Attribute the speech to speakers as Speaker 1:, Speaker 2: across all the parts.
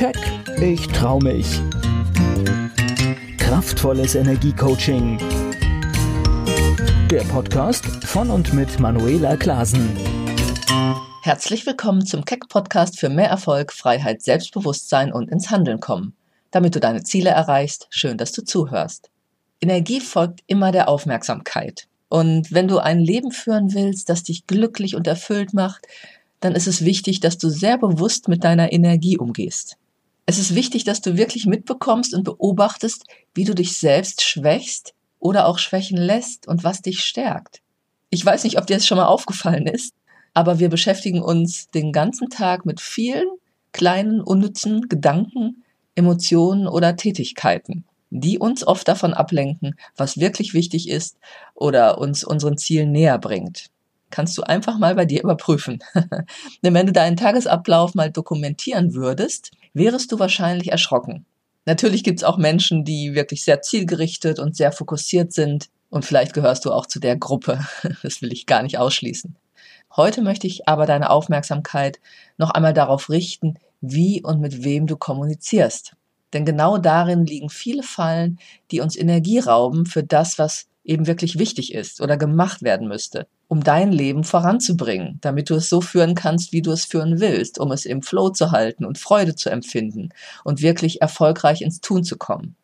Speaker 1: Keck, ich trau mich. Kraftvolles Energiecoaching. Der Podcast von und mit Manuela Klasen.
Speaker 2: Herzlich willkommen zum Keck Podcast für mehr Erfolg, Freiheit, Selbstbewusstsein und ins Handeln kommen. Damit du deine Ziele erreichst, schön, dass du zuhörst. Energie folgt immer der Aufmerksamkeit. Und wenn du ein Leben führen willst, das dich glücklich und erfüllt macht, dann ist es wichtig, dass du sehr bewusst mit deiner Energie umgehst. Es ist wichtig, dass du wirklich mitbekommst und beobachtest, wie du dich selbst schwächst oder auch schwächen lässt und was dich stärkt. Ich weiß nicht, ob dir das schon mal aufgefallen ist, aber wir beschäftigen uns den ganzen Tag mit vielen kleinen, unnützen Gedanken, Emotionen oder Tätigkeiten, die uns oft davon ablenken, was wirklich wichtig ist oder uns unseren Zielen näher bringt kannst du einfach mal bei dir überprüfen. Denn wenn du deinen Tagesablauf mal dokumentieren würdest, wärest du wahrscheinlich erschrocken. Natürlich gibt es auch Menschen, die wirklich sehr zielgerichtet und sehr fokussiert sind. Und vielleicht gehörst du auch zu der Gruppe. Das will ich gar nicht ausschließen. Heute möchte ich aber deine Aufmerksamkeit noch einmal darauf richten, wie und mit wem du kommunizierst. Denn genau darin liegen viele Fallen, die uns Energie rauben für das, was eben wirklich wichtig ist oder gemacht werden müsste, um dein Leben voranzubringen, damit du es so führen kannst, wie du es führen willst, um es im Flow zu halten und Freude zu empfinden und wirklich erfolgreich ins Tun zu kommen.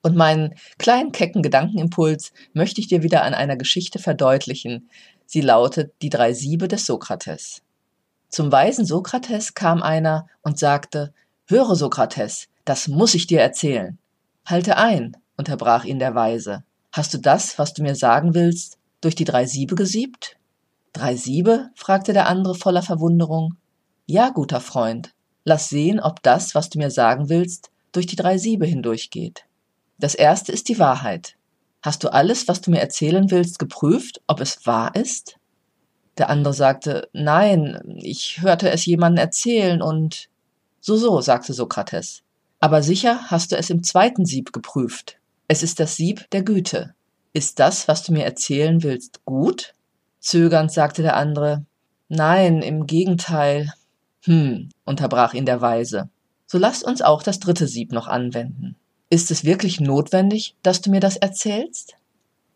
Speaker 2: Und meinen kleinen kecken Gedankenimpuls möchte ich dir wieder an einer Geschichte verdeutlichen. Sie lautet Die drei Siebe des Sokrates. Zum weisen Sokrates kam einer und sagte, Höre, Sokrates, das muss ich dir erzählen. Halte ein, unterbrach ihn der Weise. Hast du das, was du mir sagen willst, durch die drei Siebe gesiebt? Drei Siebe? fragte der andere voller Verwunderung. Ja, guter Freund, lass sehen, ob das, was du mir sagen willst, durch die drei Siebe hindurchgeht. Das erste ist die Wahrheit. Hast du alles, was du mir erzählen willst, geprüft, ob es wahr ist? Der andere sagte, nein, ich hörte es jemandem erzählen und so so, sagte Sokrates. Aber sicher hast du es im zweiten Sieb geprüft. Es ist das Sieb der Güte. Ist das, was du mir erzählen willst, gut? Zögernd sagte der andere. Nein, im Gegenteil. Hm, unterbrach ihn der Weise. So lasst uns auch das dritte Sieb noch anwenden. Ist es wirklich notwendig, dass du mir das erzählst?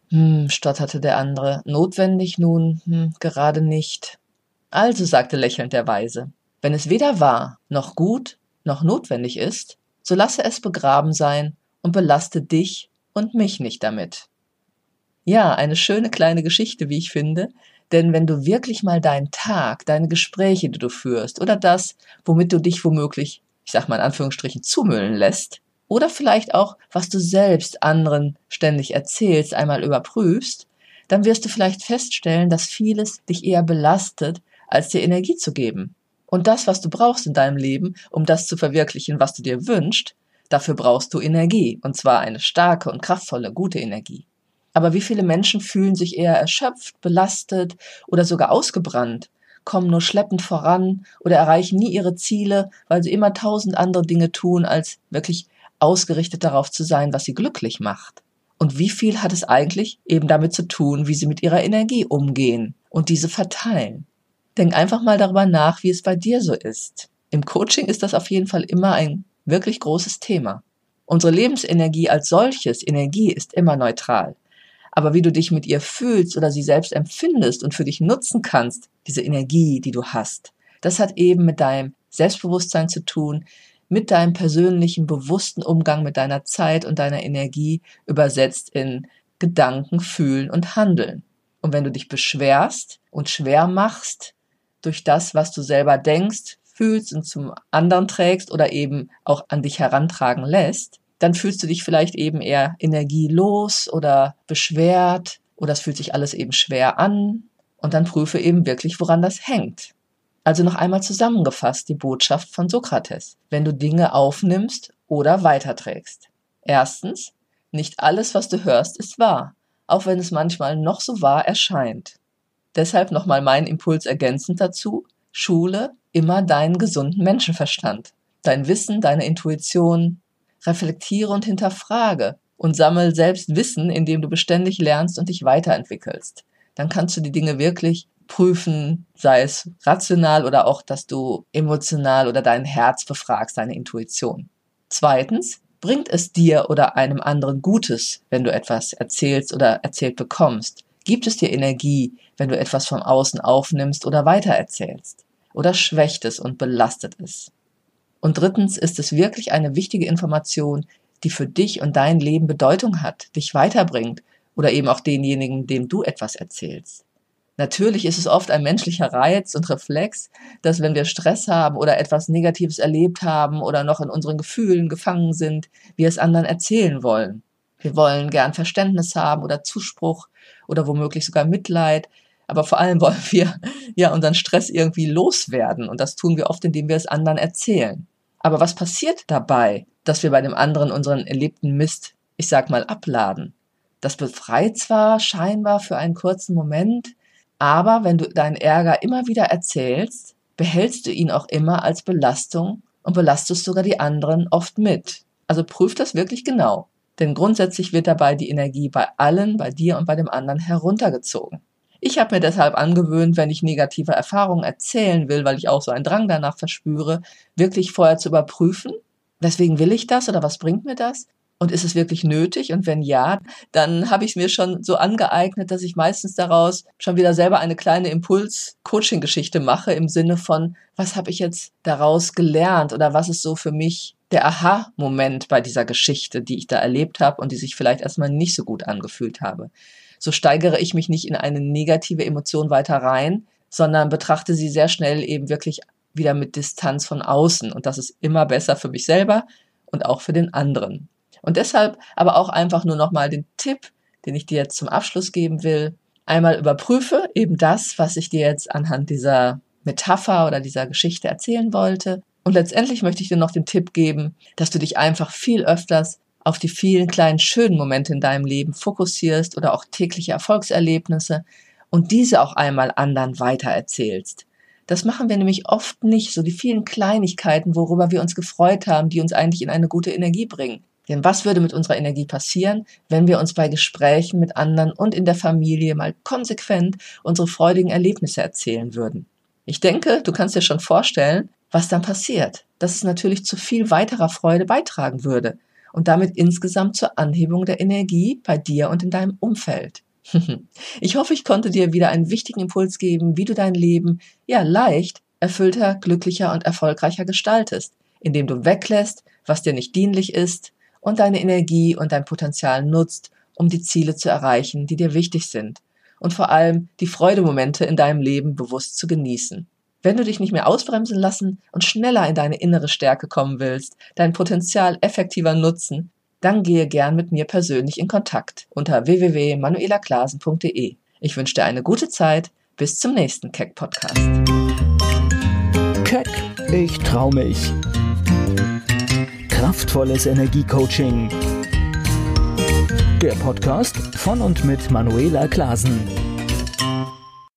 Speaker 2: Hm, stotterte der andere. Notwendig nun, hm, gerade nicht. Also, sagte lächelnd der Weise, wenn es weder wahr, noch gut, noch notwendig ist, so lasse es begraben sein und belaste dich und mich nicht damit. Ja, eine schöne kleine Geschichte, wie ich finde, denn wenn du wirklich mal deinen Tag, deine Gespräche, die du führst oder das, womit du dich womöglich, ich sag mal in Anführungsstrichen, zumüllen lässt, oder vielleicht auch, was du selbst anderen ständig erzählst, einmal überprüfst, dann wirst du vielleicht feststellen, dass vieles dich eher belastet, als dir Energie zu geben. Und das, was du brauchst in deinem Leben, um das zu verwirklichen, was du dir wünschst, Dafür brauchst du Energie, und zwar eine starke und kraftvolle, gute Energie. Aber wie viele Menschen fühlen sich eher erschöpft, belastet oder sogar ausgebrannt, kommen nur schleppend voran oder erreichen nie ihre Ziele, weil sie immer tausend andere Dinge tun, als wirklich ausgerichtet darauf zu sein, was sie glücklich macht. Und wie viel hat es eigentlich eben damit zu tun, wie sie mit ihrer Energie umgehen und diese verteilen? Denk einfach mal darüber nach, wie es bei dir so ist. Im Coaching ist das auf jeden Fall immer ein wirklich großes Thema. Unsere Lebensenergie als solches, Energie ist immer neutral. Aber wie du dich mit ihr fühlst oder sie selbst empfindest und für dich nutzen kannst, diese Energie, die du hast, das hat eben mit deinem Selbstbewusstsein zu tun, mit deinem persönlichen, bewussten Umgang mit deiner Zeit und deiner Energie übersetzt in Gedanken, Fühlen und Handeln. Und wenn du dich beschwerst und schwer machst durch das, was du selber denkst, fühlst und zum anderen trägst oder eben auch an dich herantragen lässt, dann fühlst du dich vielleicht eben eher energielos oder beschwert oder es fühlt sich alles eben schwer an und dann prüfe eben wirklich, woran das hängt. Also noch einmal zusammengefasst die Botschaft von Sokrates, wenn du Dinge aufnimmst oder weiterträgst. Erstens, nicht alles, was du hörst, ist wahr, auch wenn es manchmal noch so wahr erscheint. Deshalb nochmal mein Impuls ergänzend dazu, Schule immer deinen gesunden Menschenverstand, dein Wissen, deine Intuition. Reflektiere und hinterfrage und sammel selbst Wissen, indem du beständig lernst und dich weiterentwickelst. Dann kannst du die Dinge wirklich prüfen, sei es rational oder auch, dass du emotional oder dein Herz befragst, deine Intuition. Zweitens, bringt es dir oder einem anderen Gutes, wenn du etwas erzählst oder erzählt bekommst? Gibt es dir Energie, wenn du etwas vom Außen aufnimmst oder weitererzählst? Oder schwächt es und belastet es? Und drittens ist es wirklich eine wichtige Information, die für dich und dein Leben Bedeutung hat, dich weiterbringt oder eben auch denjenigen, dem du etwas erzählst. Natürlich ist es oft ein menschlicher Reiz und Reflex, dass wenn wir Stress haben oder etwas Negatives erlebt haben oder noch in unseren Gefühlen gefangen sind, wir es anderen erzählen wollen. Wir wollen gern Verständnis haben oder Zuspruch oder womöglich sogar Mitleid, aber vor allem wollen wir ja unseren Stress irgendwie loswerden und das tun wir oft, indem wir es anderen erzählen. Aber was passiert dabei, dass wir bei dem anderen unseren erlebten Mist, ich sag mal, abladen? Das befreit zwar scheinbar für einen kurzen Moment, aber wenn du deinen Ärger immer wieder erzählst, behältst du ihn auch immer als Belastung und belastest sogar die anderen oft mit. Also prüf das wirklich genau. Denn grundsätzlich wird dabei die Energie bei allen, bei dir und bei dem anderen heruntergezogen. Ich habe mir deshalb angewöhnt, wenn ich negative Erfahrungen erzählen will, weil ich auch so einen Drang danach verspüre, wirklich vorher zu überprüfen, weswegen will ich das oder was bringt mir das? Und ist es wirklich nötig? Und wenn ja, dann habe ich es mir schon so angeeignet, dass ich meistens daraus schon wieder selber eine kleine Impuls-Coaching-Geschichte mache im Sinne von, was habe ich jetzt daraus gelernt oder was ist so für mich der Aha-Moment bei dieser Geschichte, die ich da erlebt habe und die sich vielleicht erstmal nicht so gut angefühlt habe. So steigere ich mich nicht in eine negative Emotion weiter rein, sondern betrachte sie sehr schnell eben wirklich wieder mit Distanz von außen. Und das ist immer besser für mich selber und auch für den anderen. Und deshalb aber auch einfach nur nochmal den Tipp, den ich dir jetzt zum Abschluss geben will. Einmal überprüfe eben das, was ich dir jetzt anhand dieser Metapher oder dieser Geschichte erzählen wollte. Und letztendlich möchte ich dir noch den Tipp geben, dass du dich einfach viel öfters auf die vielen kleinen schönen Momente in deinem Leben fokussierst oder auch tägliche Erfolgserlebnisse und diese auch einmal anderen weitererzählst. Das machen wir nämlich oft nicht, so die vielen Kleinigkeiten, worüber wir uns gefreut haben, die uns eigentlich in eine gute Energie bringen. Denn was würde mit unserer Energie passieren, wenn wir uns bei Gesprächen mit anderen und in der Familie mal konsequent unsere freudigen Erlebnisse erzählen würden? Ich denke, du kannst dir schon vorstellen, was dann passiert. Dass es natürlich zu viel weiterer Freude beitragen würde und damit insgesamt zur Anhebung der Energie bei dir und in deinem Umfeld. Ich hoffe, ich konnte dir wieder einen wichtigen Impuls geben, wie du dein Leben ja leicht, erfüllter, glücklicher und erfolgreicher gestaltest, indem du weglässt, was dir nicht dienlich ist, und deine Energie und dein Potenzial nutzt, um die Ziele zu erreichen, die dir wichtig sind und vor allem die Freudemomente in deinem Leben bewusst zu genießen. Wenn du dich nicht mehr ausbremsen lassen und schneller in deine innere Stärke kommen willst, dein Potenzial effektiver nutzen, dann gehe gern mit mir persönlich in Kontakt unter www.manuelaklasen.de. Ich wünsche dir eine gute Zeit. Bis zum nächsten Keck Podcast.
Speaker 1: Keck, ich trau mich Kraftvolles Energiecoaching. Der Podcast von und mit Manuela Klasen.